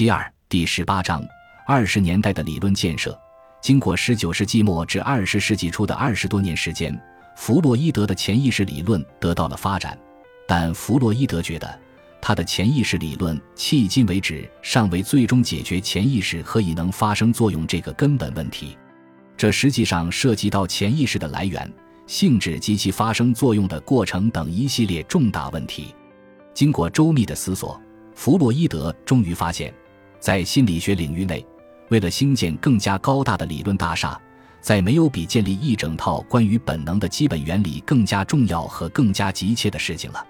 第二第十八章二十年代的理论建设。经过十九世纪末至二十世纪初的二十多年时间，弗洛伊德的潜意识理论得到了发展。但弗洛伊德觉得，他的潜意识理论迄今为止尚未最终解决潜意识何以能发生作用这个根本问题。这实际上涉及到潜意识的来源、性质及其发生作用的过程等一系列重大问题。经过周密的思索，弗洛伊德终于发现，在心理学领域内。为了兴建更加高大的理论大厦，再没有比建立一整套关于本能的基本原理更加重要和更加急切的事情了。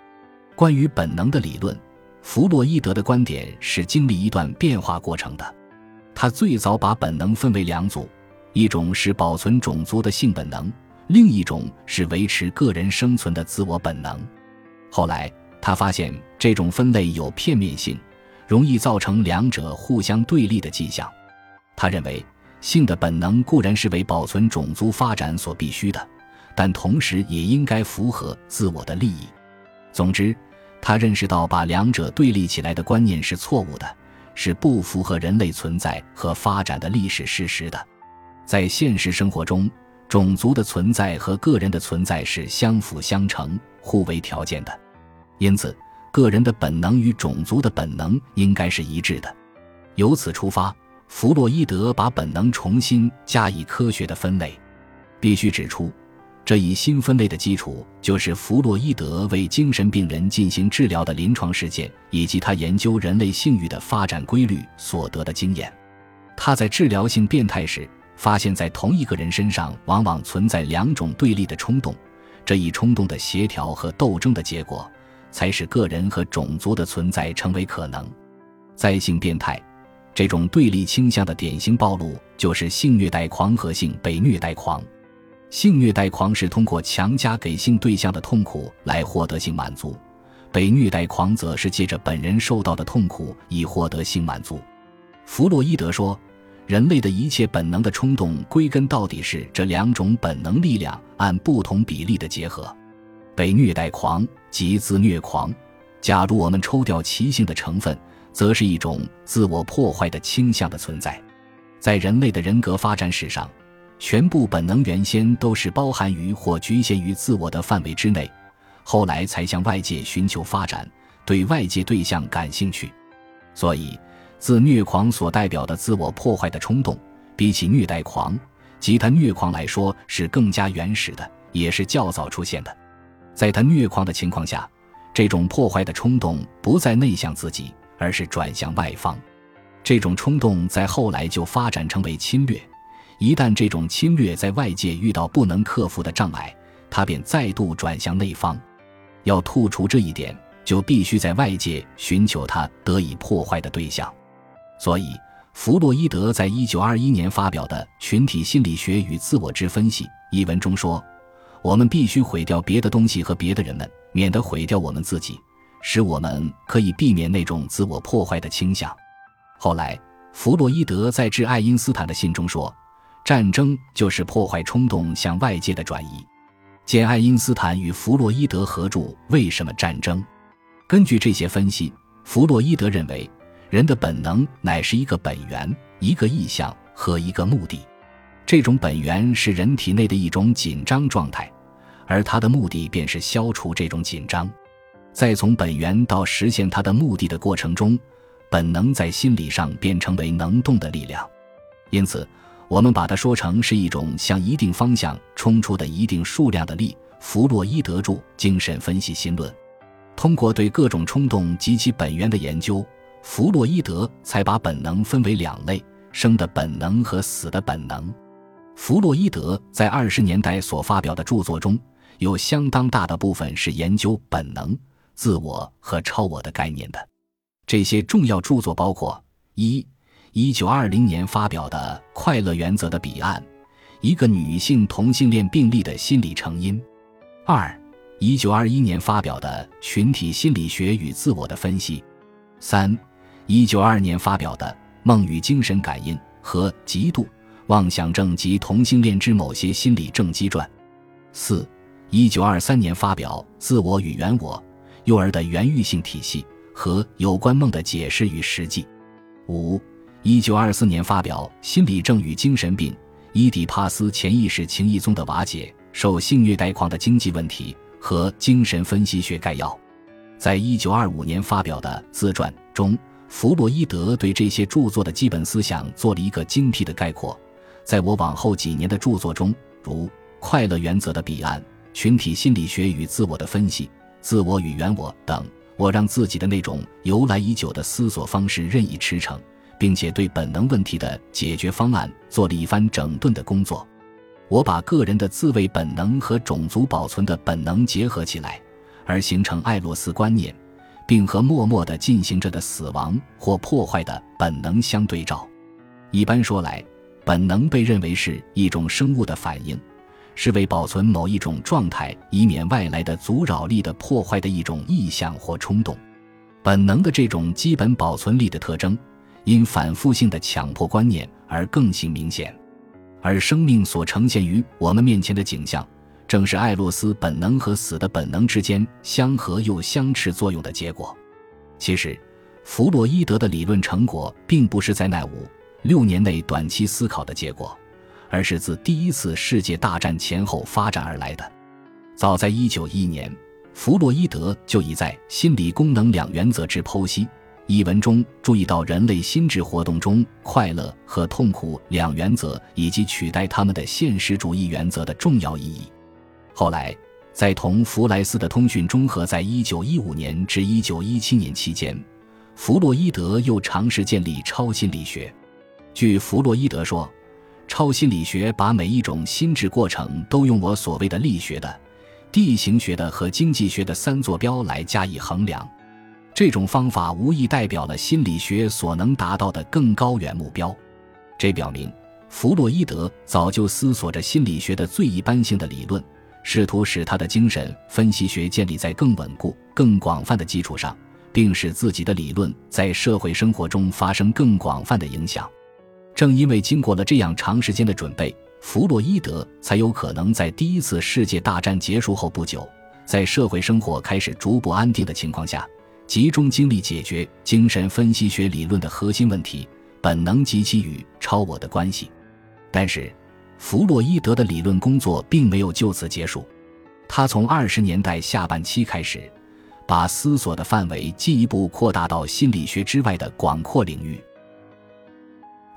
关于本能的理论，弗洛伊德的观点是经历一段变化过程的。他最早把本能分为两组，一种是保存种族的性本能，另一种是维持个人生存的自我本能。后来，他发现这种分类有片面性，容易造成两者互相对立的迹象。他认为，性的本能固然是为保存种族发展所必须的，但同时也应该符合自我的利益。总之，他认识到把两者对立起来的观念是错误的，是不符合人类存在和发展的历史事实的。在现实生活中，种族的存在和个人的存在是相辅相成、互为条件的，因此，个人的本能与种族的本能应该是一致的。由此出发。弗洛伊德把本能重新加以科学的分类，必须指出，这一新分类的基础就是弗洛伊德为精神病人进行治疗的临床实践，以及他研究人类性欲的发展规律所得的经验。他在治疗性变态时，发现，在同一个人身上往往存在两种对立的冲动，这一冲动的协调和斗争的结果，才使个人和种族的存在成为可能。灾性变态。这种对立倾向的典型暴露就是性虐待狂和性被虐待狂。性虐待狂是通过强加给性对象的痛苦来获得性满足，被虐待狂则是借着本人受到的痛苦以获得性满足。弗洛伊德说，人类的一切本能的冲动归根到底是这两种本能力量按不同比例的结合。被虐待狂即自虐狂，假如我们抽掉其性的成分。则是一种自我破坏的倾向的存在，在人类的人格发展史上，全部本能原先都是包含于或局限于自我的范围之内，后来才向外界寻求发展，对外界对象感兴趣。所以，自虐狂所代表的自我破坏的冲动，比起虐待狂及他虐狂来说，是更加原始的，也是较早出现的。在他虐狂的情况下，这种破坏的冲动不再内向自己。而是转向外方，这种冲动在后来就发展成为侵略。一旦这种侵略在外界遇到不能克服的障碍，他便再度转向内方。要突除这一点，就必须在外界寻求他得以破坏的对象。所以，弗洛伊德在一九二一年发表的《群体心理学与自我之分析》一文中说：“我们必须毁掉别的东西和别的人们，免得毁掉我们自己。”使我们可以避免那种自我破坏的倾向。后来，弗洛伊德在致爱因斯坦的信中说：“战争就是破坏冲动向外界的转移。”见爱因斯坦与弗洛伊德合著《为什么战争》。根据这些分析，弗洛伊德认为，人的本能乃是一个本源、一个意向和一个目的。这种本源是人体内的一种紧张状态，而它的目的便是消除这种紧张。在从本源到实现它的目的的过程中，本能在心理上便成为能动的力量。因此，我们把它说成是一种向一定方向冲出的一定数量的力。弗洛伊德著《精神分析新论》，通过对各种冲动及其本源的研究，弗洛伊德才把本能分为两类：生的本能和死的本能。弗洛伊德在二十年代所发表的著作中有相当大的部分是研究本能。自我和超我的概念的这些重要著作包括：一、一九二零年发表的《快乐原则的彼岸》，一个女性同性恋病例的心理成因；二、一九二一年发表的《群体心理学与自我的分析》；三、一九二二年发表的《梦与精神感应》和《嫉妒、妄想症及同性恋之某些心理症基传》；四、一九二三年发表《自我与原我》。幼儿的原欲性体系和有关梦的解释与实际。五，一九二四年发表《心理症与精神病：伊底帕斯潜意识情谊宗的瓦解、受性虐待狂的经济问题和精神分析学概要》。在一九二五年发表的自传中，弗洛伊德对这些著作的基本思想做了一个精辟的概括。在我往后几年的著作中，如《快乐原则的彼岸》《群体心理学与自我的分析》《自我与原我》等。我让自己的那种由来已久的思索方式任意驰骋，并且对本能问题的解决方案做了一番整顿的工作。我把个人的自卫本能和种族保存的本能结合起来，而形成艾洛斯观念，并和默默地进行着的死亡或破坏的本能相对照。一般说来，本能被认为是一种生物的反应。是为保存某一种状态，以免外来的阻扰力的破坏的一种意向或冲动。本能的这种基本保存力的特征，因反复性的强迫观念而更形明显。而生命所呈现于我们面前的景象，正是艾洛斯本能和死的本能之间相合又相斥作用的结果。其实，弗洛伊德的理论成果并不是在那五六年内短期思考的结果。而是自第一次世界大战前后发展而来的。早在1911年，弗洛伊德就已在《心理功能两原则之剖析》一文中注意到人类心智活动中快乐和痛苦两原则以及取代他们的现实主义原则的重要意义。后来，在同弗莱斯的通讯中和在1915年至1917年期间，弗洛伊德又尝试建立超心理学。据弗洛伊德说。超心理学把每一种心智过程都用我所谓的力学的、地形学的和经济学的三坐标来加以衡量。这种方法无疑代表了心理学所能达到的更高远目标。这表明，弗洛伊德早就思索着心理学的最一般性的理论，试图使他的精神分析学建立在更稳固、更广泛的基础上，并使自己的理论在社会生活中发生更广泛的影响。正因为经过了这样长时间的准备，弗洛伊德才有可能在第一次世界大战结束后不久，在社会生活开始逐步安定的情况下，集中精力解决精神分析学理论的核心问题——本能及其与超我的关系。但是，弗洛伊德的理论工作并没有就此结束，他从二十年代下半期开始，把思索的范围进一步扩大到心理学之外的广阔领域。